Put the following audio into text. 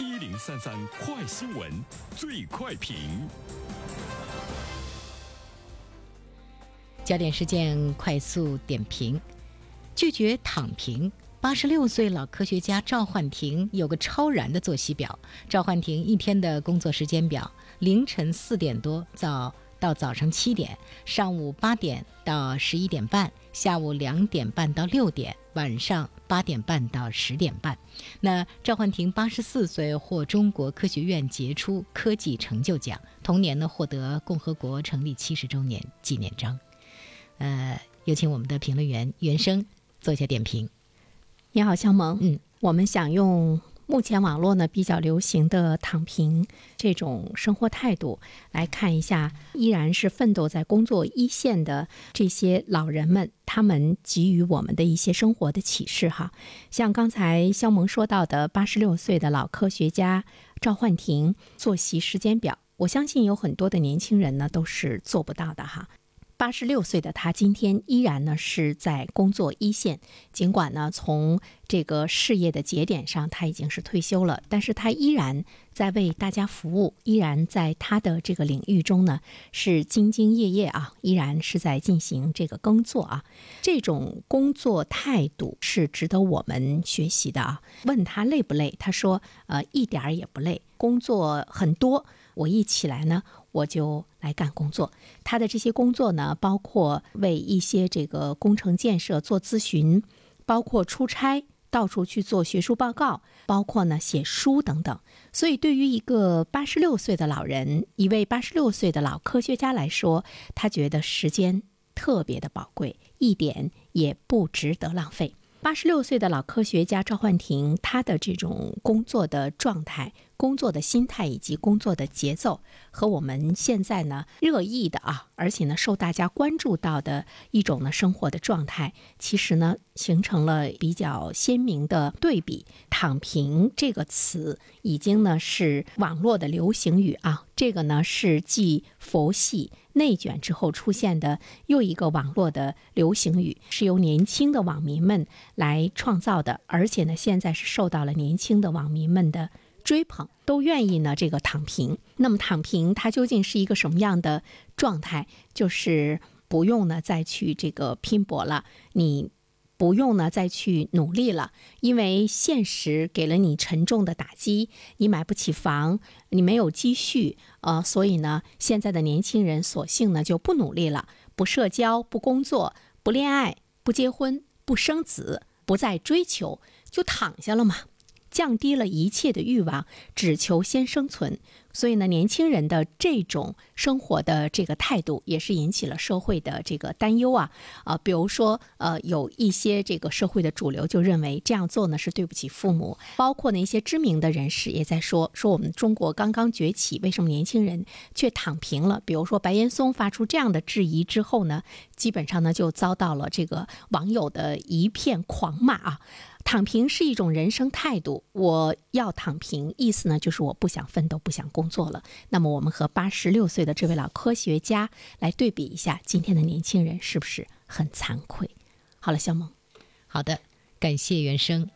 一零三三快新闻，最快评。焦点事件快速点评：拒绝躺平。八十六岁老科学家赵焕廷有个超然的作息表。赵焕廷一天的工作时间表：凌晨四点多到到早上七点，上午八点到十一点半，下午两点半到六点，晚上八点半到十点半。那赵焕廷八十四岁，获中国科学院杰出科技成就奖，同年呢获得共和国成立七十周年纪念章。呃，有请我们的评论员袁生做一下点评。你好，肖萌。嗯，我们想用目前网络呢比较流行的“躺平”这种生活态度来看一下，依然是奋斗在工作一线的这些老人们，他们给予我们的一些生活的启示哈。像刚才肖萌说到的，八十六岁的老科学家赵焕廷作息时间表，我相信有很多的年轻人呢都是做不到的哈。八十六岁的他，今天依然呢是在工作一线。尽管呢从这个事业的节点上他已经是退休了，但是他依然在为大家服务，依然在他的这个领域中呢是兢兢业业啊，依然是在进行这个耕作啊。这种工作态度是值得我们学习的啊。问他累不累？他说呃一点儿也不累，工作很多。我一起来呢，我就来干工作。他的这些工作呢，包括为一些这个工程建设做咨询，包括出差到处去做学术报告，包括呢写书等等。所以，对于一个八十六岁的老人，一位八十六岁的老科学家来说，他觉得时间特别的宝贵，一点也不值得浪费。八十六岁的老科学家赵焕廷，他的这种工作的状态。工作的心态以及工作的节奏，和我们现在呢热议的啊，而且呢受大家关注到的一种呢生活的状态，其实呢形成了比较鲜明的对比。躺平这个词已经呢是网络的流行语啊，这个呢是继佛系内卷之后出现的又一个网络的流行语，是由年轻的网民们来创造的，而且呢现在是受到了年轻的网民们的。追捧都愿意呢，这个躺平。那么躺平它究竟是一个什么样的状态？就是不用呢再去这个拼搏了，你不用呢再去努力了，因为现实给了你沉重的打击，你买不起房，你没有积蓄，呃，所以呢，现在的年轻人索性呢就不努力了，不社交，不工作，不恋爱，不结婚，不生子，不再追求，就躺下了嘛。降低了一切的欲望，只求先生存。所以呢，年轻人的这种生活的这个态度，也是引起了社会的这个担忧啊啊！比如说，呃，有一些这个社会的主流就认为这样做呢是对不起父母，包括呢一些知名的人士也在说说我们中国刚刚崛起，为什么年轻人却躺平了？比如说白岩松发出这样的质疑之后呢，基本上呢就遭到了这个网友的一片狂骂啊！躺平是一种人生态度，我要躺平，意思呢就是我不想奋斗，不想工作了。那么我们和八十六岁的这位老科学家来对比一下，今天的年轻人是不是很惭愧？好了，肖萌，好的，感谢原生。